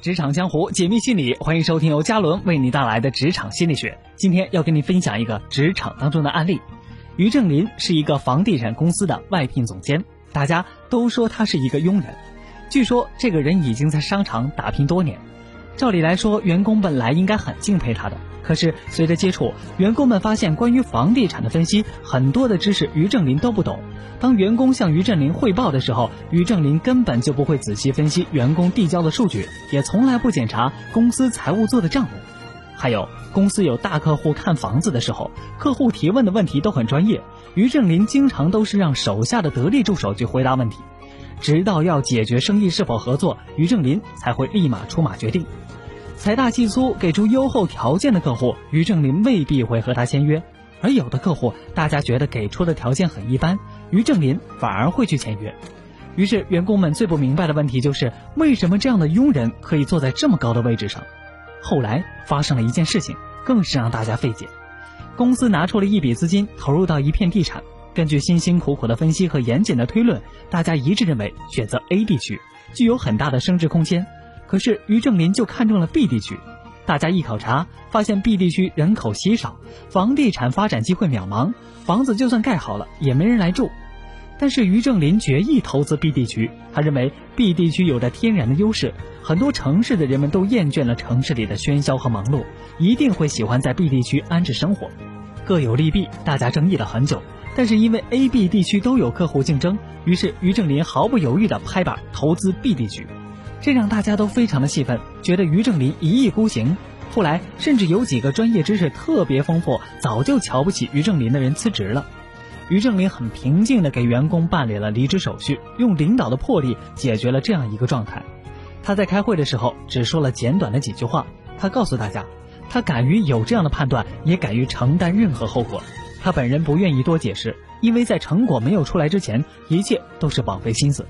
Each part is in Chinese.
职场江湖，解密心理，欢迎收听由嘉伦为你带来的职场心理学。今天要跟您分享一个职场当中的案例。于正林是一个房地产公司的外聘总监，大家都说他是一个佣人。据说这个人已经在商场打拼多年，照理来说，员工本来应该很敬佩他的。可是随着接触，员工们发现关于房地产的分析，很多的知识于正林都不懂。当员工向于正林汇报的时候，于正林根本就不会仔细分析员工递交的数据，也从来不检查公司财务做的账目。还有，公司有大客户看房子的时候，客户提问的问题都很专业，于正林经常都是让手下的得力助手去回答问题，直到要解决生意是否合作，于正林才会立马出马决定。财大气粗给出优厚条件的客户，于正林未必会和他签约；而有的客户，大家觉得给出的条件很一般，于正林反而会去签约。于是，员工们最不明白的问题就是，为什么这样的佣人可以坐在这么高的位置上？后来发生了一件事情，更是让大家费解。公司拿出了一笔资金投入到一片地产，根据辛辛苦苦的分析和严谨的推论，大家一致认为选择 A 地区具有很大的升值空间。可是于正林就看中了 B 地区，大家一考察发现 B 地区人口稀少，房地产发展机会渺茫，房子就算盖好了也没人来住。但是于正林决意投资 B 地区，他认为 B 地区有着天然的优势，很多城市的人们都厌倦了城市里的喧嚣和忙碌，一定会喜欢在 B 地区安置生活。各有利弊，大家争议了很久，但是因为 A、B 地区都有客户竞争，于是于正林毫不犹豫地拍板投资 B 地区。这让大家都非常的气愤，觉得于正林一意孤行。后来甚至有几个专业知识特别丰富、早就瞧不起于正林的人辞职了。于正林很平静地给员工办理了离职手续，用领导的魄力解决了这样一个状态。他在开会的时候只说了简短的几句话，他告诉大家，他敢于有这样的判断，也敢于承担任何后果。他本人不愿意多解释，因为在成果没有出来之前，一切都是枉费心思。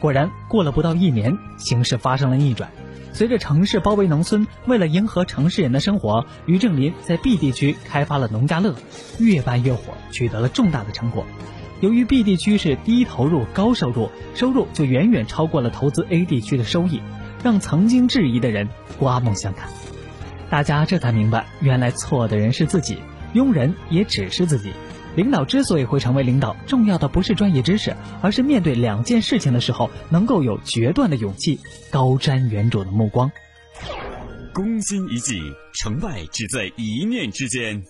果然，过了不到一年，形势发生了逆转。随着城市包围农村，为了迎合城市人的生活，于正林在 B 地区开发了农家乐，越办越火，取得了重大的成果。由于 B 地区是低投入高收入，收入就远远超过了投资 A 地区的收益，让曾经质疑的人刮目相看。大家这才明白，原来错的人是自己，庸人也只是自己。领导之所以会成为领导，重要的不是专业知识，而是面对两件事情的时候，能够有决断的勇气，高瞻远瞩的目光。攻心一计，成败只在一念之间。